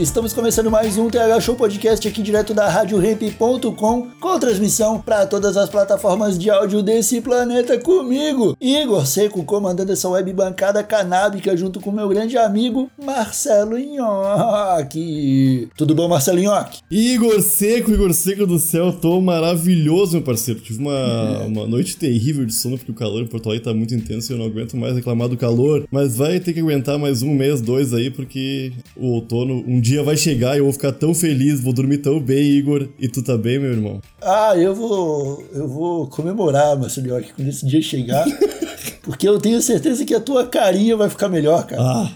Estamos começando mais um TH Show Podcast aqui direto da RadioRamp.com com transmissão para todas as plataformas de áudio desse planeta comigo, Igor Seco, comandando essa web bancada canábica junto com meu grande amigo Marcelo Nhoque. Tudo bom, Marcelo Nhoque? Igor Seco, Igor Seco do céu, tô maravilhoso, meu parceiro. Tive uma, uma noite terrível de sono porque o calor em Porto Alegre tá muito intenso e eu não aguento mais reclamar do calor. Mas vai ter que aguentar mais um mês, dois aí, porque o outono um dia vai chegar e eu vou ficar tão feliz, vou dormir tão bem, Igor. E tu tá bem, meu irmão? Ah, eu vou, eu vou comemorar, Marcelo Nhoque, quando esse dia chegar. Porque eu tenho certeza que a tua carinha vai ficar melhor, cara. Ah,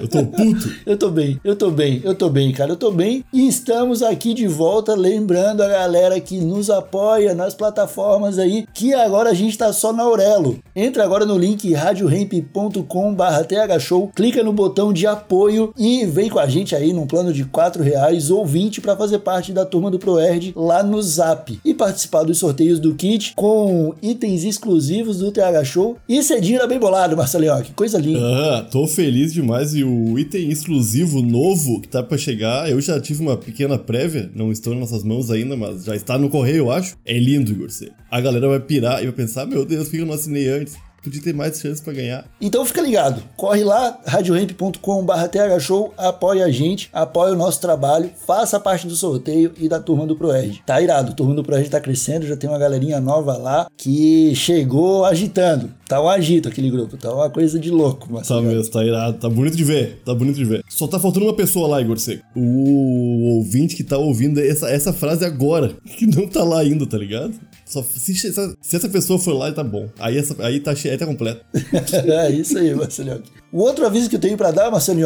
eu tô puto. Eu tô bem, eu tô bem, eu tô bem, cara, eu tô bem. E estamos aqui de volta, lembrando a galera que nos apoia nas plataformas aí, que agora a gente tá só na Aurelo. Entra agora no link radiohemp.com.br thshow, clica no botão de apoio e vem com a gente aí num plano de 4 reais ou 20 para fazer parte da turma do ProErd lá no Zap e participar dos sorteios do kit com itens exclusivos do TH Show. E cedinho era bem bolado, Marcelinho, que coisa linda. Ah, tô feliz demais e o item exclusivo novo que tá pra chegar, eu já tive uma pequena prévia, não estou em nossas mãos ainda, mas já está no correio, eu acho. É lindo, Igor C. A galera vai pirar e vai pensar, meu Deus, por que eu não assinei antes? Podia ter mais chance pra ganhar. Então fica ligado, corre lá, radiohemp.com.br thshow, apoia a gente, apoia o nosso trabalho, faça parte do sorteio e da turma do ProErd. Tá irado, a turma do ProErd tá crescendo, já tem uma galerinha nova lá que chegou agitando. Tá um agito aquele grupo, tá uma coisa de louco, mas Tá mesmo, tá irado, tá bonito de ver, tá bonito de ver. Só tá faltando uma pessoa lá, Igor Seco. O ouvinte que tá ouvindo essa, essa frase agora, que não tá lá ainda, tá ligado? Só, se, se essa, pessoa for lá, tá bom. Aí, essa, aí, tá, aí tá completo. é isso aí, Marcelo O outro aviso que eu tenho para dar, Marcelo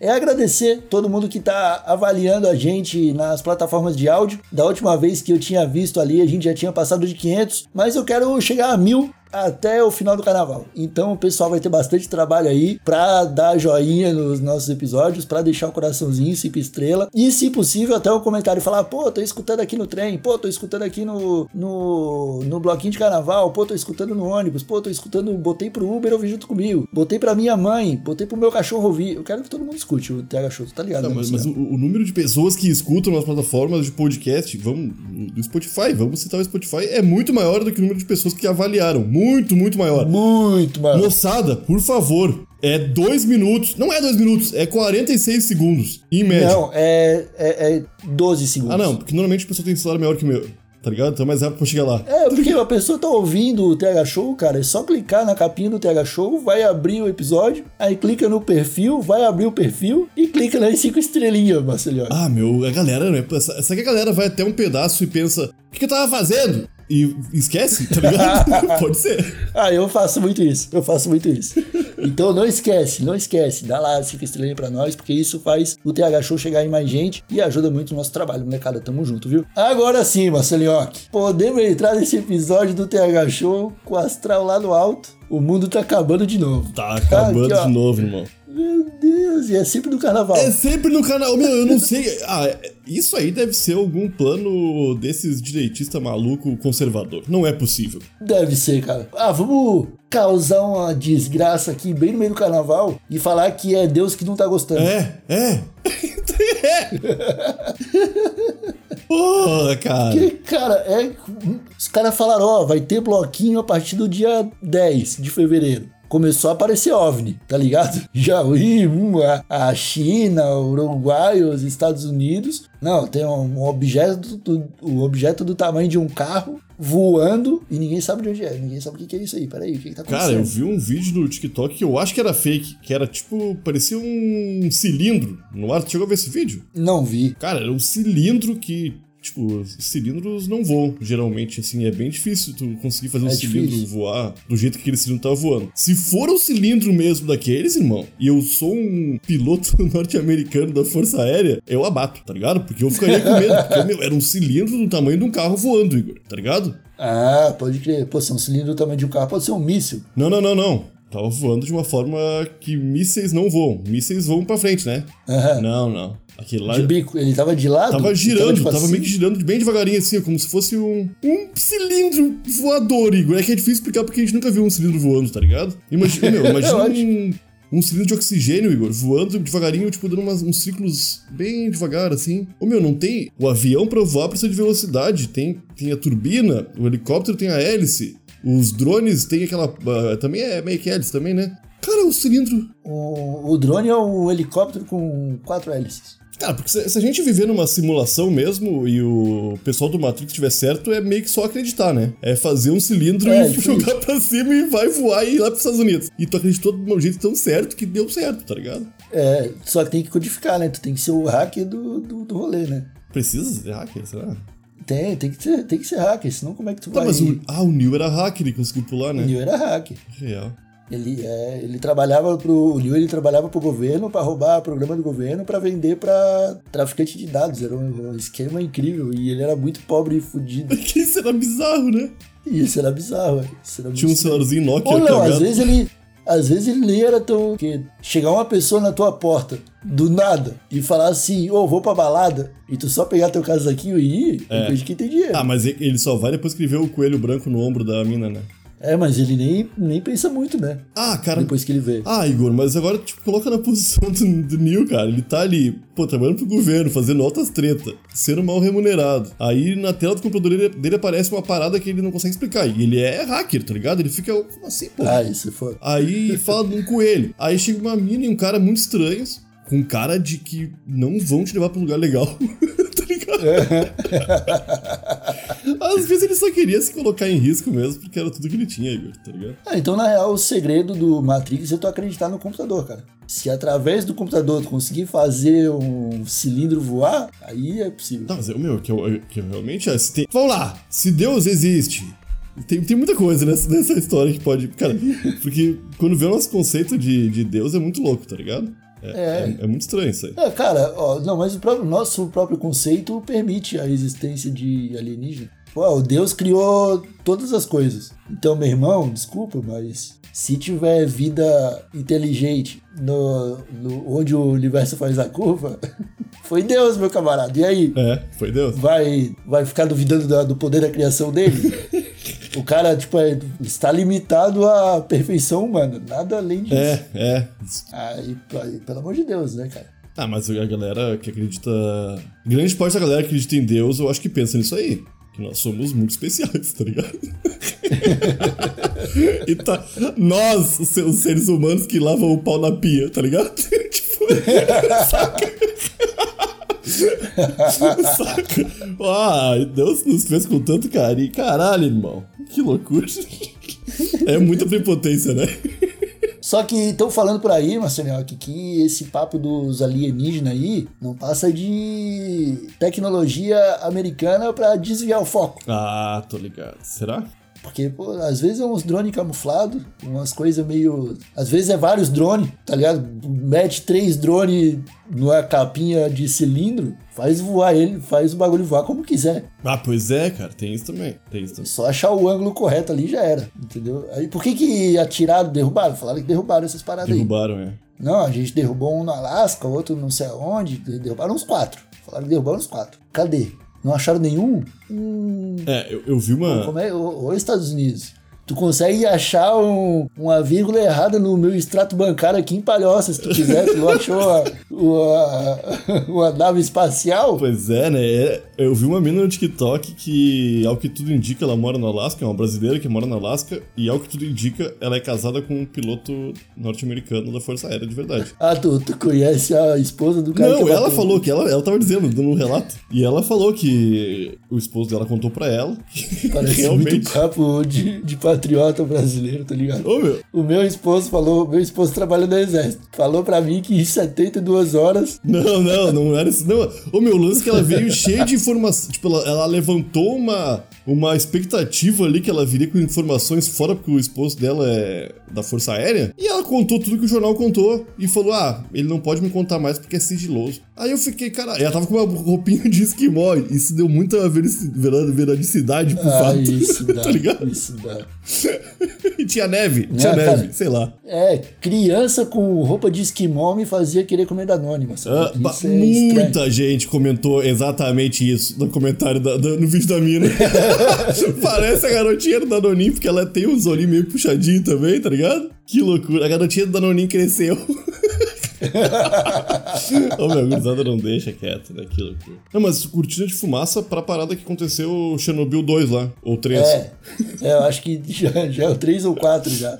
é agradecer todo mundo que tá avaliando a gente nas plataformas de áudio. Da última vez que eu tinha visto ali, a gente já tinha passado de 500, mas eu quero chegar a mil até o final do carnaval. Então o pessoal vai ter bastante trabalho aí pra dar joinha nos nossos episódios, pra deixar o coraçãozinho, cinco estrela e, se possível, até um comentário falar: pô, tô escutando aqui no trem, pô, tô escutando aqui no, no, no bloquinho de carnaval, pô, tô escutando no ônibus, pô, tô escutando, botei pro Uber ouvir junto comigo, botei pra minha mãe, botei pro meu cachorro ouvir. Eu quero que todo mundo escute o TH Show, tá ligado? Tá, né, mas mas o, o número de pessoas que escutam nas plataformas de podcast, vamos, do Spotify, vamos citar o Spotify, é muito maior do que o número de pessoas que avaliaram. Muito, muito maior. Muito, mano. Moçada, por favor, é dois minutos. Não é dois minutos, é 46 segundos, em média. Não, é, é, é 12 segundos. Ah, não, porque normalmente a pessoa tem celular maior que o meu, tá ligado? Então é mais rápido pra chegar lá. É, porque a pessoa tá ouvindo o TH Show, cara, é só clicar na capinha do TH Show, vai abrir o episódio, aí clica no perfil, vai abrir o perfil e clica nas cinco estrelinhas, Marcelinho. Ah, meu, a galera, né? Sabe que a galera vai até um pedaço e pensa: o que, que eu tava fazendo? E esquece, tá ligado? Pode ser. Ah, eu faço muito isso, eu faço muito isso. Então não esquece, não esquece, dá lá cinco estrelinhas pra nós, porque isso faz o TH Show chegar em mais gente e ajuda muito o nosso trabalho, molecada, tamo junto, viu? Agora sim, Marcelinhoque, podemos entrar nesse episódio do TH Show com o astral lá no alto. O mundo tá acabando de novo. Tá acabando Aqui, de novo, irmão. Meu Deus, e é sempre no carnaval. É sempre no canal. Meu, eu não sei. Ah, isso aí deve ser algum plano desses direitista maluco conservador. Não é possível. Deve ser, cara. Ah, vamos causar uma desgraça aqui bem no meio do carnaval e falar que é Deus que não tá gostando. É, é. é. Porra, cara. Porque, cara, é. Os caras falaram, ó, vai ter bloquinho a partir do dia 10 de fevereiro. Começou a aparecer OVNI, tá ligado? Já hum, a, a China, o Uruguai, os Estados Unidos. Não, tem um objeto, do, um objeto do tamanho de um carro voando e ninguém sabe de onde é. Ninguém sabe o que que é isso aí. Peraí, o que, que tá acontecendo? Cara, eu vi um vídeo no TikTok que eu acho que era fake, que era tipo, parecia um cilindro no ar. Tu chegou a ver esse vídeo? Não vi. Cara, era um cilindro que Tipo, os cilindros não voam, geralmente, assim, é bem difícil tu conseguir fazer um É cilindro difícil. voar do jeito que aquele cilindro tá voando. Se for um cilindro mesmo daqueles, irmão, e eu sou um piloto norte-americano da Força Aérea, eu abato, tá ligado? Porque eu ficaria com medo, porque, meu, era um cilindro do tamanho de um carro voando, Igor, tá ligado? Ah, pode crer. Pô, se é um cilindro do tamanho de um carro, pode ser um míssil. Não, não, não, não. Tava voando de uma forma que mísseis não voam. Mísseis voam pra frente, né? Aham. Não, não. Aquele lá De bico. Ele tava de lado? tava girando, de tava facinho? meio que girando bem devagarinho, assim, como se fosse um, um cilindro voador, Igor. É que é difícil explicar porque a gente nunca viu um cilindro voando, tá ligado? Imagina, meu, imagina Eu acho. um, um cilindro de oxigênio, Igor, voando devagarinho, tipo, dando umas- uns ciclos bem devagar, assim. Ô, meu, não tem... O avião pra voar precisa de velocidade. Tem, tem a turbina, o helicóptero tem a hélice, os drones tem aquela... ah, também é meio que hélice também, né? Cara, o cilindro... O, o drone é um helicóptero com quatro hélices. Cara, porque se, se a gente viver numa simulação mesmo e o pessoal do Matrix estiver certo, é meio que só acreditar, né? É fazer um cilindro É, e jogar pra cima e vai voar e ir lá pros Estados Unidos. E tu acreditou de um jeito tão certo que deu certo, tá ligado? É, só que tem que codificar, né? Tu tem que ser o hacker do, do, do rolê, né? Precisa ser hacker, será? Tem, tem que ser, tem que ser hacker, senão como é que tu Tá, vai... mas o, ah, o Neil era hacker e conseguiu pular, O né? Neil era hacker. Real. Ele, é, ele trabalhava pro. O Liu ele trabalhava pro governo para roubar programa do governo para vender para traficante de dados. Era um, um esquema incrível. E ele era muito pobre e fudido. Isso era bizarro, né? Isso era bizarro. Isso era Tinha um celularzinho Nokia Ou não, às vezes ele. Às vezes ele nem era tão. Porque chegar uma pessoa na tua porta, do nada, e falar assim, ô, vou pra balada, e tu só pegar teu casaquinho e ir, é coisa de quem tem dinheiro. Ah, mas ele ele só vai depois que ele vê o coelho branco no ombro da mina, né? É, mas ele nem, nem pensa muito, né? Ah, cara. Depois que ele vê. Ah, Igor, mas agora, tipo, coloca na posição do, do Neil, cara. Ele tá ali, pô, trabalhando pro governo, fazendo altas treta, sendo mal remunerado. Aí na tela do computador dele, dele aparece uma parada que ele não consegue explicar. E ele é hacker, tá ligado? Ele fica, como assim, pô? Ah, isso foi. Aí fala de um coelho. Aí chega uma mina e um cara muito estranhos, com cara de que não vão te levar pra um lugar legal. tá ligado? Às vezes ele só queria se colocar em risco mesmo, porque era tudo que ele tinha, Igor, tá ligado? Ah, então, na real, o segredo do Matrix é tu acreditar no computador, cara. Se através do computador tu conseguir fazer um cilindro voar, aí é possível. Não, mas o meu, que eu, que eu realmente. é, se tem- Vamos lá! Se Deus existe. Tem, tem muita coisa nessa, nessa história que pode. Cara, porque quando vê o nosso conceito de, de Deus é muito louco, tá ligado? É, é- é muito estranho isso aí. É, cara, ó, não, mas o próprio, nosso próprio conceito permite a existência de alienígena. Pô, o Deus criou todas as coisas. Então, meu irmão, desculpa, mas se tiver vida inteligente no, no- onde o universo faz a curva, foi Deus, meu camarada. E aí? É, foi Deus. vai, vai ficar duvidando da- do poder da criação dele? o cara, tipo, é- está limitado à perfeição humana, nada além disso. É, é. Aí, aí, pelo amor de Deus, né, cara? Ah, mas a galera que acredita. Grande parte da galera que acredita em Deus, eu acho que pensa nisso aí. Que nós somos muito especiais, tá ligado? e tá. Nós, os seres humanos que lavam o pau na pia, tá ligado? tipo. saca? saca? Ah, Deus nos fez com tanto carinho. Caralho, irmão. Que loucura. É muita prepotência, né? Só que estão falando por aí, Marcelinho, que, que esse papo dos alienígenas aí não passa de tecnologia americana pra desviar o foco. Ah, tô ligado. Será? Porque, pô, às vezes é uns drones camuflados, umas coisas meio. Às vezes é vários drones, tá ligado? Mete três drones numa capinha de cilindro, faz voar ele, faz o bagulho voar como quiser. Ah, pois é, cara, tem isso também. Tem isso também. Só achar o ângulo correto ali já era, entendeu? Aí por que que atiraram, derrubaram? Falaram que derrubaram essas paradas aí. Derrubaram, é. Não, a gente derrubou um no Alasca, outro não sei aonde, derrubaram uns quatro. Falaram que derrubaram uns quatro. Cadê? Não acharam nenhum? Hum, É, eu, eu vi uma. como é? Ô, ô, Estados Unidos. Tu consegue achar um- uma vírgula errada no meu extrato bancário aqui em Palhoça, se tu quiser. Tu achou a- uma, uma nave espacial? Pois é, né? Eu vi uma mina no TikTok que, ao que tudo indica, ela mora no Alasca, é uma brasileira que mora no Alasca, e ao que tudo indica, ela é casada com um piloto norte-americano da Força Aérea de verdade. Ah, tu, tu conhece a esposa do cara Não, ela falou que ela, ela tava dizendo, dando um relato. E ela falou que o esposo dela contou pra ela que Parece realmente. muito papo de, de patriota brasileiro, tá ligado? Ô, meu. O meu esposo falou, meu esposo trabalha no exército, falou pra mim que em 72 horas Não, não, não era isso. Não. O meu lance é que ela veio cheia de informação. Tipo, ela, ela levantou uma, uma expectativa ali que ela viria com informações fora, porque o esposo dela é da Força Aérea. E ela contou tudo que o jornal contou. E falou: Ah, ele não pode me contar mais porque é sigiloso. Aí eu fiquei, cara. Ela tava com uma roupinha de esquimó. Isso deu muita verici- vera- veradicidade pro Ah, fato. isso dá, tá ligado? isso dá. E tinha neve. Tinha Não, neve, cara. sei lá. É, criança com roupa de esquimó me fazia querer comer Danone? Ah, é estranho. muita gente comentou exatamente isso no comentário da- da- no vídeo da mina. Parece a garotinha do Danoninho, porque ela tem uns olhinhos meio puxadinho também, tá ligado? Que loucura. A garotinha do Danoninho cresceu. Ô meu, gurizada não deixa quieto, né? Que loucura. Não, mas cortina de fumaça pra parada que aconteceu Chernobyl 2 lá, ou 3. É, é, eu acho que já, já é o 3 ou 4 já.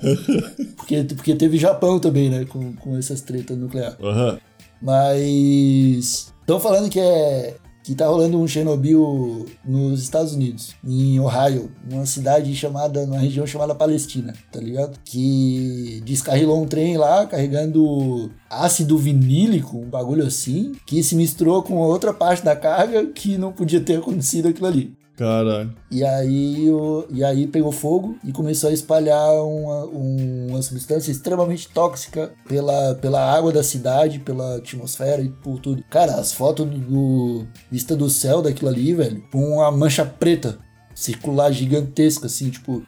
Porque, porque teve Japão também, né? Com, com essas tretas nucleares. Aham. Mas. Estão falando que é. Que tá rolando um Chernobyl nos Estados Unidos, em Ohio, numa cidade chamada, numa região chamada Palestina, tá ligado? Que descarrilou um trem lá carregando ácido vinílico, um bagulho assim, que se misturou com outra parte da carga que não podia ter acontecido aquilo ali. Caralho. E aí, o, e aí pegou fogo e começou a espalhar uma, um- uma substância extremamente tóxica pela, pela água da cidade, pela atmosfera e por tudo. Cara, as fotos do, do- vista do céu daquilo ali, velho, com uma mancha preta circular gigantesca, assim, tipo,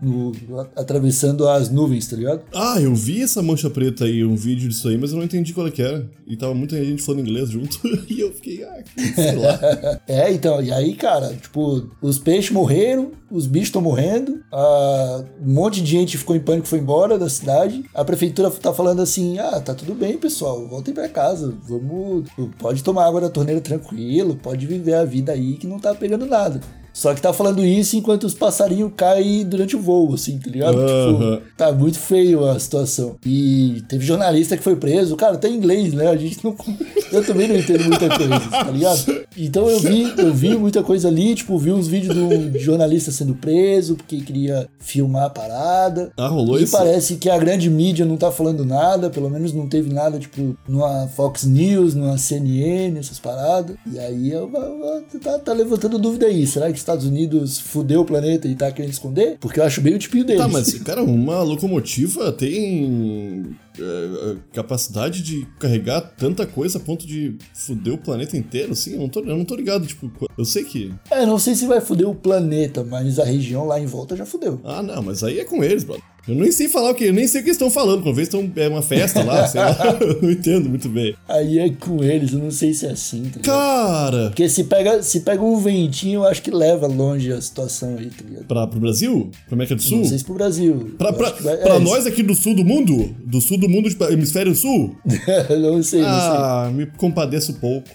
no- atravessando as nuvens, tá ligado? Ah, eu vi essa mancha preta aí, um vídeo disso aí, mas eu não entendi qual é que era. E tava muita gente falando inglês junto. e eu fiquei, ah, sei lá. É, então, e aí, cara, tipo, os peixes morreram, os bichos estão morrendo, ah, um monte de gente ficou em pânico, foi embora da cidade. A prefeitura tá falando assim: ah, tá tudo bem, pessoal, voltem pra casa, vamos. Pode tomar água da torneira tranquilo, pode viver a vida aí que não tá pegando nada. Só que tá falando isso enquanto os passarinhos caem durante o voo, assim, tá ligado? Aham. Tipo, tá muito feio a situação. E teve jornalista que foi preso. Cara, em inglês, né? A gente não. Eu também não entendo muita coisa, tá ligado? Então eu vi, eu vi muita coisa ali, tipo, vi uns vídeos do jornalista sendo preso porque queria filmar a parada. Ah, rolou e isso? parece que a grande mídia não tá falando nada, pelo menos não teve nada, tipo, numa Fox News, numa CNN, essas paradas. E aí eu, eu- eu- tá, tá levantando dúvida aí. Será que Estados Unidos fudeu o planeta e tá querendo esconder? Porque eu acho bem o tipinho deles. Tá, mas, cara, uma locomotiva tem é, capacidade de carregar tanta coisa a ponto de fuder o planeta inteiro, assim? Eu não tô, eu não tô ligado, tipo, eu sei que. É, não sei se vai fuder o planeta, mas a região lá em volta já fudeu. Ah, não, mas aí é com eles, brother. Eu nem sei falar o que, eu nem sei o que eles estão falando. Quando vez estão é uma festa lá, sei lá, eu não entendo muito bem. Aí é com eles, eu não sei se é assim, tá ligado? Cara, Porque se pega, se pega um ventinho, eu acho que leva longe a situação aí, tá ligado? pra, pro Brasil? Pra América do Sul? Não sei se pro Brasil. Pra, pra, vai- pra é, nós aqui do sul do mundo? Do sul do mundo, tipo, hemisfério sul? não sei, não sei. Ah, me compadeço pouco.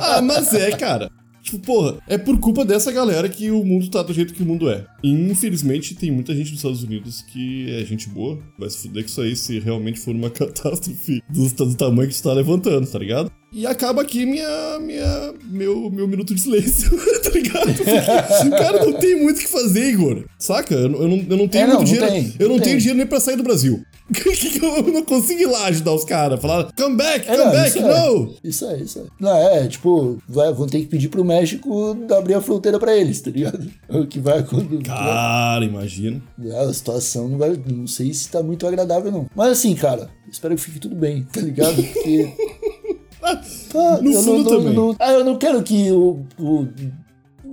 ah, mas é, cara. Tipo, porra, é por culpa dessa galera que o mundo tá do jeito que o mundo é. E, infelizmente, tem muita gente nos Estados Unidos que é gente boa. Vai se fuder que isso aí, se realmente for uma catástrofe do, do tamanho que tu tá levantando, tá ligado? E acaba aqui minha, minha, meu, meu minuto de silêncio, tá ligado? Porque, cara, não tem muito o que fazer, Igor. Saca? Eu, não- eu não, eu não tenho É, não, muito não dinheiro. tem, eu não não tenho dinheiro nem pra sair do Brasil. Eu não consigo ir lá ajudar os caras. Falar, come back, É, come não, back, isso é. Isso é, isso é. Não, é, tipo, vai, vão ter que pedir pro México abrir a fronteira pra eles, tá ligado? O que vai acontecer. Cara, imagina. A situação não vai. Não sei se tá muito agradável, não. Mas assim, cara, espero que fique tudo bem, tá ligado? Porque. Tá, No eu fundo não, não- também. não- ah, eu não quero que o, o-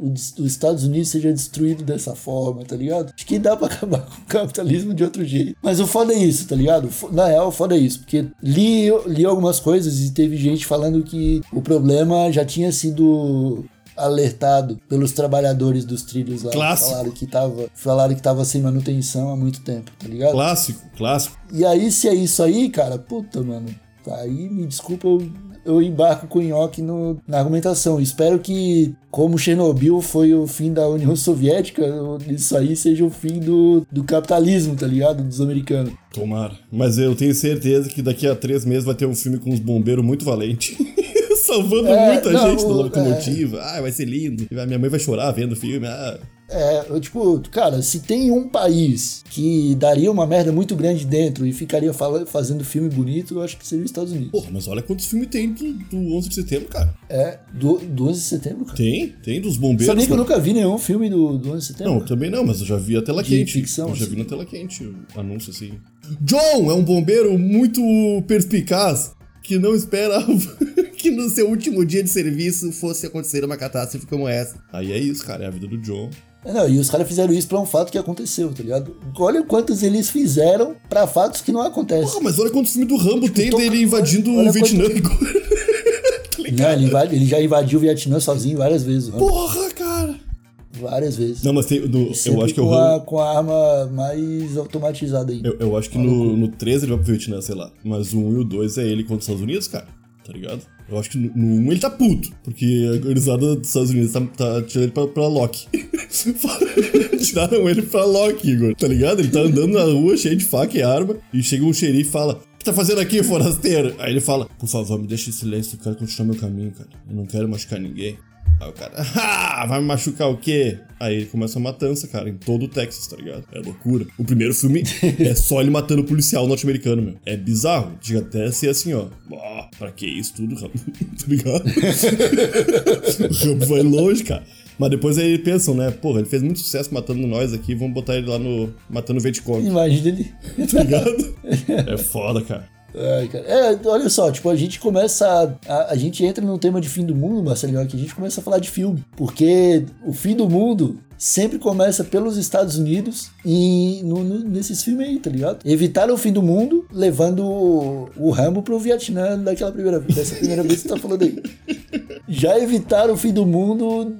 os Estados Unidos seja destruído dessa forma, tá ligado? Acho que dá pra acabar com o capitalismo de outro jeito. Mas o foda é isso, tá ligado? Na real, o foda é isso. Porque li, li algumas coisas e teve gente falando que o problema já tinha sido alertado pelos trabalhadores dos trilhos lá. Clássico. Falaram que tava, falaram que tava sem manutenção há muito tempo, tá ligado? Clássico, clássico. E aí, se é isso aí, cara, puta, mano. Aí, me desculpa, eu, eu embarco com o Nhoque no- na argumentação. Espero que, como Chernobyl foi o fim da União Soviética, isso aí seja o fim do, do capitalismo, tá ligado? Dos americanos. Tomara. Mas eu tenho certeza que daqui a três meses vai ter um filme com uns bombeiros muito valentes. Salvando É, muita não, gente da o- locomotiva. Ah, vai ser lindo. Minha mãe vai chorar vendo o filme. Ah, É, eu, tipo, cara, se tem um país que daria uma merda muito grande dentro e ficaria fala- fazendo filme bonito, eu acho que seria os Estados Unidos. Porra, mas olha quantos filmes tem do, do 11 de setembro, cara. É, do, do 11 de setembro, cara. Tem, tem dos bombeiros. Sabia que eu cara. nunca vi nenhum filme do, do 11 de setembro? Não, também não, mas eu já vi a tela De quente. ficção, eu já assim. vi na tela quente o anúncio assim. John é um bombeiro muito perspicaz que não esperava que no seu último dia de serviço fosse acontecer uma catástrofe como essa. Aí é isso, cara, é a vida do John. É, Não, e os caras fizeram isso pra um fato que aconteceu, tá ligado? Olha quantos eles fizeram pra fatos que não acontecem. Porra, mas olha quantos filmes do Rambo tem tô- dele invadindo olha o Vietnã. tá Não, ele, invade- ele já invadiu o Vietnã sozinho várias vezes. né? Porra, cara. Várias vezes. Não, mas tem. no- eu acho que é o com, Rambo. a, com a arma mais automatizada ainda. Eu, eu acho que no, no 13 ele vai pro Vietnã, sei lá. Mas o 1 e o 2 é ele contra os Estados Unidos, cara. Tá ligado? Eu acho que no, no 1 ele tá puto. Porque a organizada dos Estados Unidos tá, tá tirando ele pra, pra Loki. Tiraram ele pra Loki, Igor. Tá ligado? Ele tá andando na rua cheio de faca e arma. E chega um xerife e fala: O que tá fazendo aqui, forasteiro? Aí ele fala: Por favor, me deixa em silêncio. Eu quero continuar meu caminho, cara. Eu não quero machucar ninguém. Aí o cara, ah, vai me machucar o quê? Aí começa a matança, cara, em todo o Texas, tá ligado? É loucura. O primeiro filme é só ele matando o policial norte-americano, meu. É bizarro. Chega até a ser assim, ó. Ó, pra que isso tudo, Rambo? tá ligado? o Rambo vai longe, cara. Mas depois aí pensam, né? Porra, ele fez muito sucesso matando nós aqui, vamos botar ele lá no. matando o Vietcong, Imagina ele. tá ligado? É foda, cara. Ai, cara. É, olha só, tipo, a gente começa. A, a, gente entra num tema de fim do mundo, Marcelinho, que a gente começa a falar de filme. Porque o fim do mundo sempre começa pelos Estados Unidos e no- no- nesses filmes aí, tá ligado? Evitaram o fim do mundo, levando o, o Rambo pro Vietnã daquela primeira vez, dessa primeira vez que você tá falando aí. Já evitaram o fim do mundo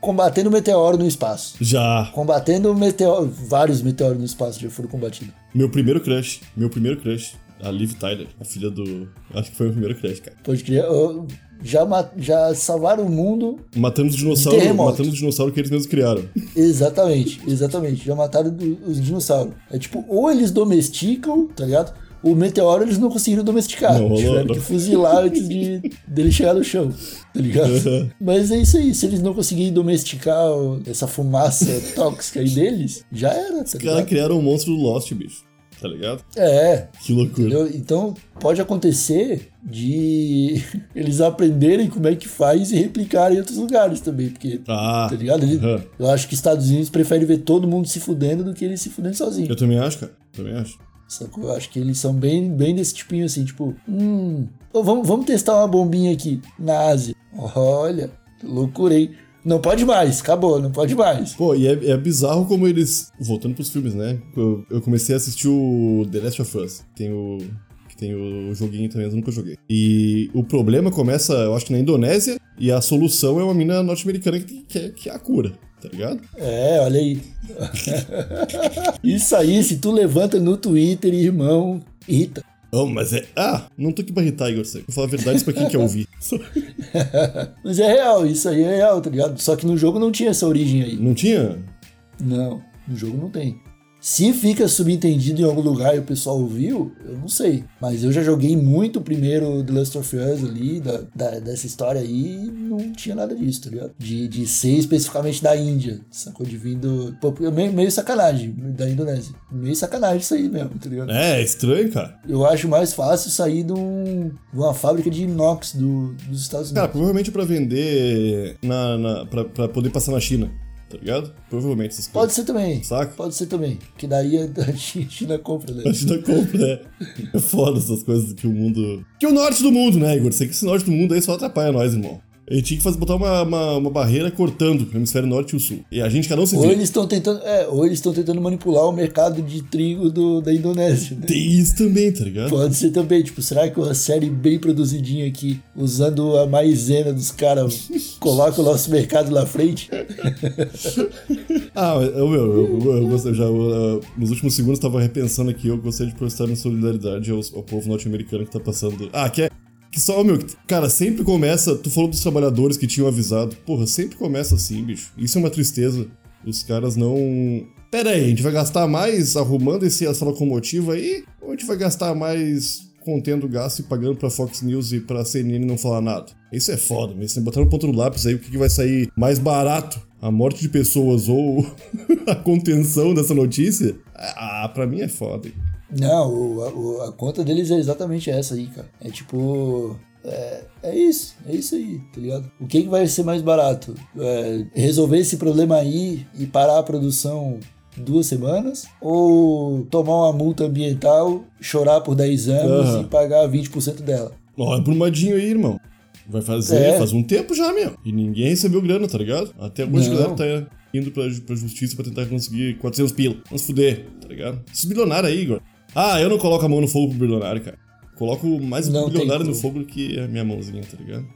combatendo o meteoro no espaço. Já. Combatendo o meteoro. Vários meteoros no espaço já foram combatidos. Meu primeiro crush. Meu primeiro crush. A Liv Tyler, a filha do. Acho que foi o primeiro crush, cara. Pode crer. uh, Já, já salvaram o mundo Matando os dinossauros. Matando os dinossauros que eles mesmos criaram. Exatamente, exatamente. Já mataram os dinossauros. É tipo, ou eles domesticam, tá ligado? O meteoro eles não conseguiram domesticar. Não rolou, Tiveram não. que fuzilar antes de, dele chegar no chão, tá ligado? Uhum. Mas é isso aí, se eles não conseguirem domesticar essa fumaça tóxica aí deles, já era, tá Os caras criaram o monstro do Lost, bicho. Tá ligado? É, Que loucura. entendeu? Então pode acontecer de eles aprenderem como é que faz e replicarem em outros lugares também, porque Ah. tá ligado? Ele- aham. Eu acho que Estados Unidos prefere ver todo mundo se fudendo do que eles se fudendo sozinho. Eu também acho, cara. Também acho. Sacou? Eu acho que eles são bem, bem desse tipinho assim, tipo, hum, vamos, vamos testar uma bombinha aqui na Ásia. Olha, loucurei. Não pode mais, acabou, não pode mais. Pô, e é, é bizarro como eles. Voltando pros filmes, né? Eu, eu comecei a assistir o The Last of Us. Tem o. Que tem o joguinho também, mas eu nunca joguei. E o problema começa, eu acho que na Indonésia, e a solução é uma mina norte-americana que, que, é, que é a cura, tá ligado? É, olha aí. Isso aí, se tu levanta no Twitter, irmão, irrita. Oh, mas é. Ah, não tô aqui pra irritar, Igor. Vou falar a verdade pra quem quer ouvir. Mas é real, isso aí é real, tá ligado? Só que no jogo não tinha essa origem aí. Não tinha? Não, no jogo não tem. Se fica subentendido em algum lugar e o pessoal ouviu, eu não sei. Mas eu já joguei muito o primeiro The Last of Us ali, da, da- dessa história aí, e não tinha nada disso, tá ligado? De, de ser especificamente da Índia, sacou? De vindo. Pô, meio, meio sacanagem, da Indonésia. Meio sacanagem isso aí mesmo, tá ligado? É, é estranho, cara. Eu acho mais fácil sair de, um- de uma fábrica de inox do- dos Estados Cara, Unidos. provavelmente pra vender na, na, pra, pra poder passar na China, tá ligado? Provavelmente essas Pode coisas. ser também. Saca? Pode ser também. Que daí a a China compra, né? A China compra, né? É foda essas coisas que o mundo. Que o norte do mundo, né, Igor? Sei que esse norte do mundo aí só atrapalha nós, irmão. A gente tinha que fazer, botar uma, uma, uma barreira cortando o hemisfério norte e o sul. E a gente cada um se Ou vira. eles estão tentando, é, ou eles estão tentando manipular o mercado de trigo do, da Indonésia. né? Tem isso também, tá ligado? Pode ser também, tipo, será que uma série bem produzidinha aqui, usando a maisena dos caras, coloca o nosso mercado na frente? Ah, eu, meu, eu, eu, eu já, eu, nos últimos segundos tava repensando aqui, eu gostaria de prestar minha solidariedade ao, ao povo norte-americano que tá passando. Ah, que é. Que só, meu, cara, sempre começa. Tu falou dos trabalhadores que tinham avisado. Porra, sempre começa assim, bicho. Isso é uma tristeza. Os caras não. Pera aí, a gente vai gastar mais arrumando esse, essa locomotiva aí? Ou a gente vai gastar mais contendo gasto e pagando pra Fox News e pra CNN não falar nada? Isso é foda, mas se botar no ponto do lápis aí, o que, que vai sair mais barato a morte de pessoas ou a contenção dessa notícia, ah, pra mim é foda. Não, o, a, a conta deles é exatamente essa aí, cara. É tipo. É, é isso, é isso aí, tá ligado? O que, que vai ser mais barato? É, resolver esse problema aí e parar a produção duas semanas? Ou tomar uma multa ambiental, chorar por 10 anos Aham. e pagar 20% dela? Olha pro Madinho aí, irmão. Vai fazer, É. faz um tempo já, meu. E ninguém recebeu grana, tá ligado? Até hoje a galera tá indo pra, pra justiça pra tentar conseguir 400 pila. Vamos fuder, tá ligado? Esses bilionários aí, Igor. Ah, eu não coloco a mão no fogo pro bilionário, cara. Coloco mais Não bilionário no fogo do que a minha mãozinha, tá ligado?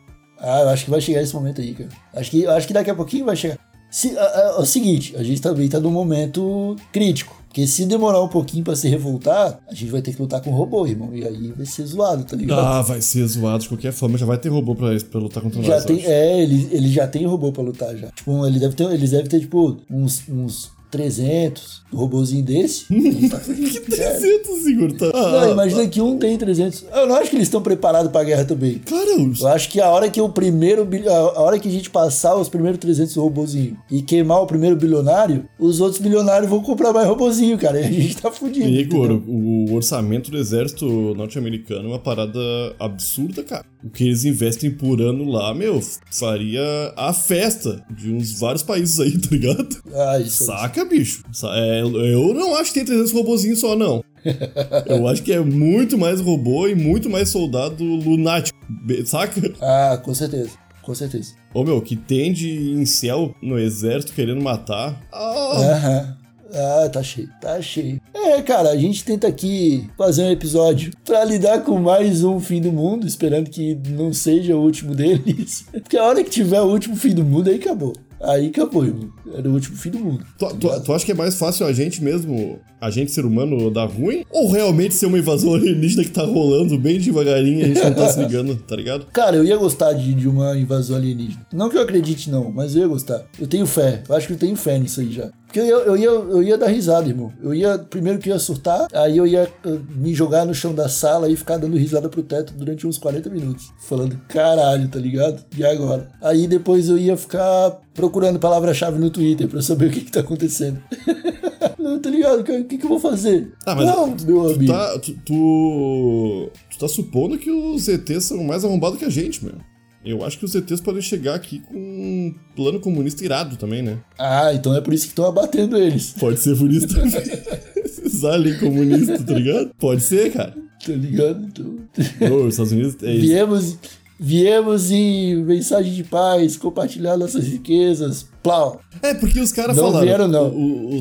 Ah, eu acho que vai chegar esse momento aí, cara. Acho que, acho que daqui a pouquinho vai chegar. Se, ah, ah, é o seguinte, a gente também tá num momento crítico. Porque se demorar um pouquinho pra se revoltar, a gente vai ter que lutar com o robô, irmão. E aí vai ser zoado, tá ligado? Ah, vai ser zoado de qualquer forma. Já vai ter robô pra, pra lutar contra já nós, tem, é, ele, ele já tem robô pra lutar já. Tipo, ele deve ter, eles devem ter, tipo, uns, uns 300 robôzinho desse. Tá. Que É. 300, Igor, tá? Não, imagina que um tem 300. Eu não acho que eles estão preparados pra guerra também. Cara, os... Eu acho que a hora que o primeiro bil- a hora que a gente passar os primeiros 300 robozinhos e queimar o primeiro bilionário, os outros bilionários vão comprar mais robozinho, cara. E a gente tá fudido. Igor, o orçamento do exército norte-americano é uma parada absurda, cara. O que eles investem por ano lá, meu, faria a festa de uns vários países aí, tá ligado? Ah, isso. Saca, bicho? Sa- é, eu não acho que tem 300 robozinhos só, não. Eu acho que é muito mais robô e muito mais soldado lunático, saca? Ah, com certeza. Com certeza. Ô, meu, que tem de incel no exército querendo matar. Ah, Aham. Ah, tá cheio, tá cheio. É, cara, a gente tenta aqui fazer um episódio pra lidar com mais um fim do mundo, esperando que não seja o último deles. Porque a hora que tiver o último fim do mundo, aí acabou. Aí acabou, irmão. Era o último fim do mundo. Tu, tu- tu acha que é mais fácil a gente mesmo, a gente ser humano, dar ruim? Ou realmente ser uma invasão alienígena que tá rolando bem devagarinho e a gente não tá se ligando, tá ligado? Cara, eu ia gostar de, de uma invasão alienígena. Não que eu acredite, não, mas eu ia gostar. Eu tenho fé. Eu acho que eu tenho fé nisso aí já. Porque eu ia, eu ia, eu ia dar risada, irmão. Eu ia, primeiro que eu ia surtar, aí eu ia me jogar no chão da sala e ficar dando risada pro teto durante uns 40 minutos. Falando, caralho, tá ligado? E agora? Aí depois eu ia ficar procurando palavra-chave no Twitter pra saber o que que tá acontecendo. Não, tá ligado? O que, que, que eu vou fazer? Ah, mas não, tu, meu tu amigo. tá, tu, tu, tu tá supondo que os ETs são mais arrombados que a gente, meu. Eu acho que os ETs podem chegar aqui com um plano comunista irado também, né? Ah, então é por isso que estão abatendo eles. Pode ser por isso também. Esses aliens comunistas, tá ligado? Pode ser, cara. Tá ligado? Então... Ô, os Estados Unidos é isso. Viemos, viemos em mensagem de paz, compartilhar nossas riquezas. Plau. É, porque os caras Não falaram. vieram, não. O, o,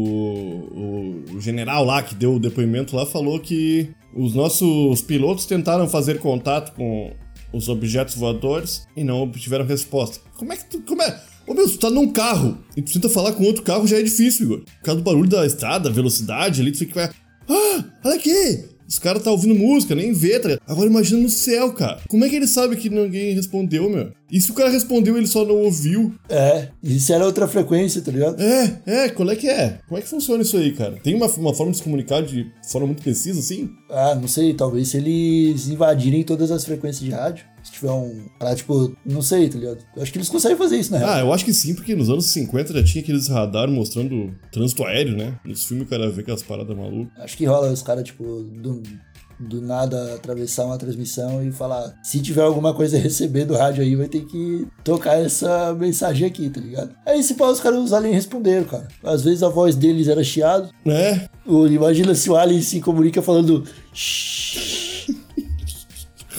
o- o general lá que deu o depoimento lá falou que os nossos pilotos tentaram fazer contato com os objetos voadores e não obtiveram resposta. Como é que tu. Como é? Ô meu, tu tá num carro e tu tenta falar com outro carro já é difícil, Igor. Por causa do barulho da estrada, velocidade ali, tu fica. Ah, olha aqui! Os caras tá ouvindo música, nem vê, tá ligado? Agora imagina no céu, cara. Como é que ele sabe que ninguém respondeu, meu? E se o cara respondeu ele só não ouviu? É, isso era outra frequência, tá ligado? É, é, qual é que é? Como é que funciona isso aí, cara? Tem uma, uma forma de se comunicar de forma muito precisa, assim? Ah, não sei, talvez se eles invadirem todas as frequências de rádio. Se tiver um. Pra, tipo, não sei, tá ligado? Eu acho que eles conseguem fazer isso, real. Ah, eu acho que sim, porque nos anos 50 já tinha aqueles radar mostrando trânsito aéreo, né? Nos filmes o cara vê aquelas paradas malucas. Acho que rola os caras, tipo, do, do nada atravessar uma transmissão e falar: se tiver alguma coisa a receber do rádio aí, vai ter que tocar essa mensagem aqui, tá ligado? Aí se pá, os caras, os aliens responderam, cara. Às vezes a voz deles era chiado. É, Ou Imagina se o alien se comunica falando. "Shhh",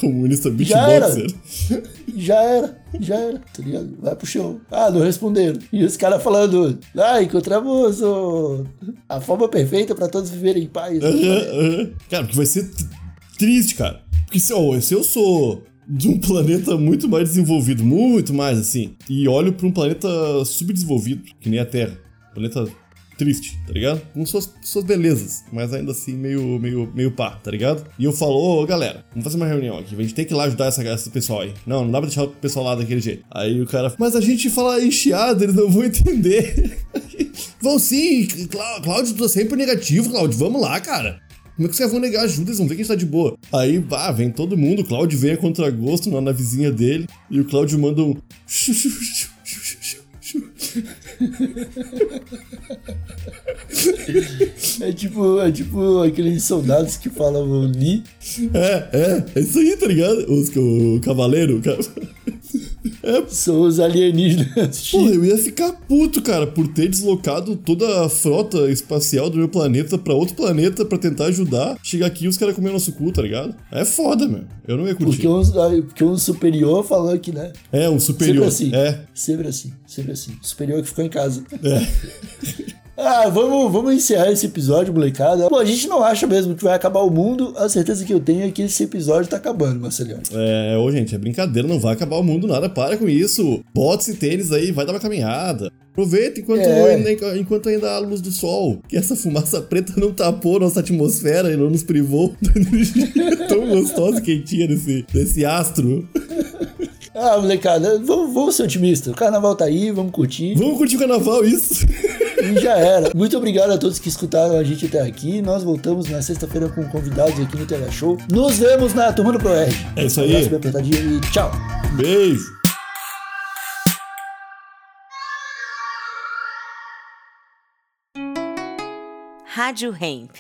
comunista Já era. beatboxer. Já era, já era, tá ligado? Vai pro show. Ah, não responderam. E os caras falando, ah, encontramos o- a forma perfeita pra todos viverem em paz. Aham, aham. Cara, porque vai ser triste, cara. Porque se, ó, se eu sou de um planeta muito mais desenvolvido, muito mais assim, e olho pra um planeta subdesenvolvido, que nem a Terra, planeta triste, tá ligado? Com suas, suas belezas, mas ainda assim meio, meio, meio pá, tá ligado? E eu falo, ô galera, vamos fazer uma reunião aqui, a gente tem que ir lá ajudar essa, esse pessoal aí. Não, não dá pra deixar o pessoal lá daquele jeito. Aí o cara, mas a gente fala encheado, eles não vão entender. vão sim, Clá- Cláudio, tu é sempre negativo, Cláudio, vamos lá, cara. Como é que os caras vão negar ajuda? Eles vão ver que a gente tá de boa. Aí, bah, vem todo mundo. O Cláudio vem a contragosto na navezinha dele. E o Cláudio manda um. É tipo, é tipo aqueles soldados que falavam Li. É, é, é isso aí, tá ligado? Os, o cavaleiro, o ca- São os alienígenas. Porra, eu ia ficar puto, cara, por ter deslocado toda a frota espacial do meu planeta pra outro planeta pra tentar ajudar. Chegar aqui e os caras comer nosso cu, tá ligado? É foda, meu. Eu não ia curtir. Porque um, porque um superior falou que, né? É, um superior. Sempre assim. É. Sempre assim, sempre assim. Superior que ficou em casa. É. Ah, vamos, vamos encerrar esse episódio, molecada. Pô, a gente não acha mesmo que vai acabar o mundo. A certeza que eu tenho é que esse episódio tá acabando, Marcelinho. É, ô gente, é brincadeira, não vai acabar o mundo nada, para com isso. Bota esse tênis aí, vai dar uma caminhada. Aproveita enquanto, É. ainda, enquanto ainda há a luz do sol. Que essa fumaça preta não tapou nossa atmosfera e não nos privou da energia tão gostosa e quentinha desse, desse astro. Ah, molecada, vamos, vamos ser otimistas. O carnaval tá aí, vamos curtir. Vamos curtir o carnaval, isso. E já era. Muito obrigado a todos que escutaram a gente até aqui. Nós voltamos na sexta-feira com convidados aqui no Tela Show. Nos vemos na Turma do ProErd. É isso Um aí. abraço bem apertadinho e tchau. Beijo. Rádio Hemp.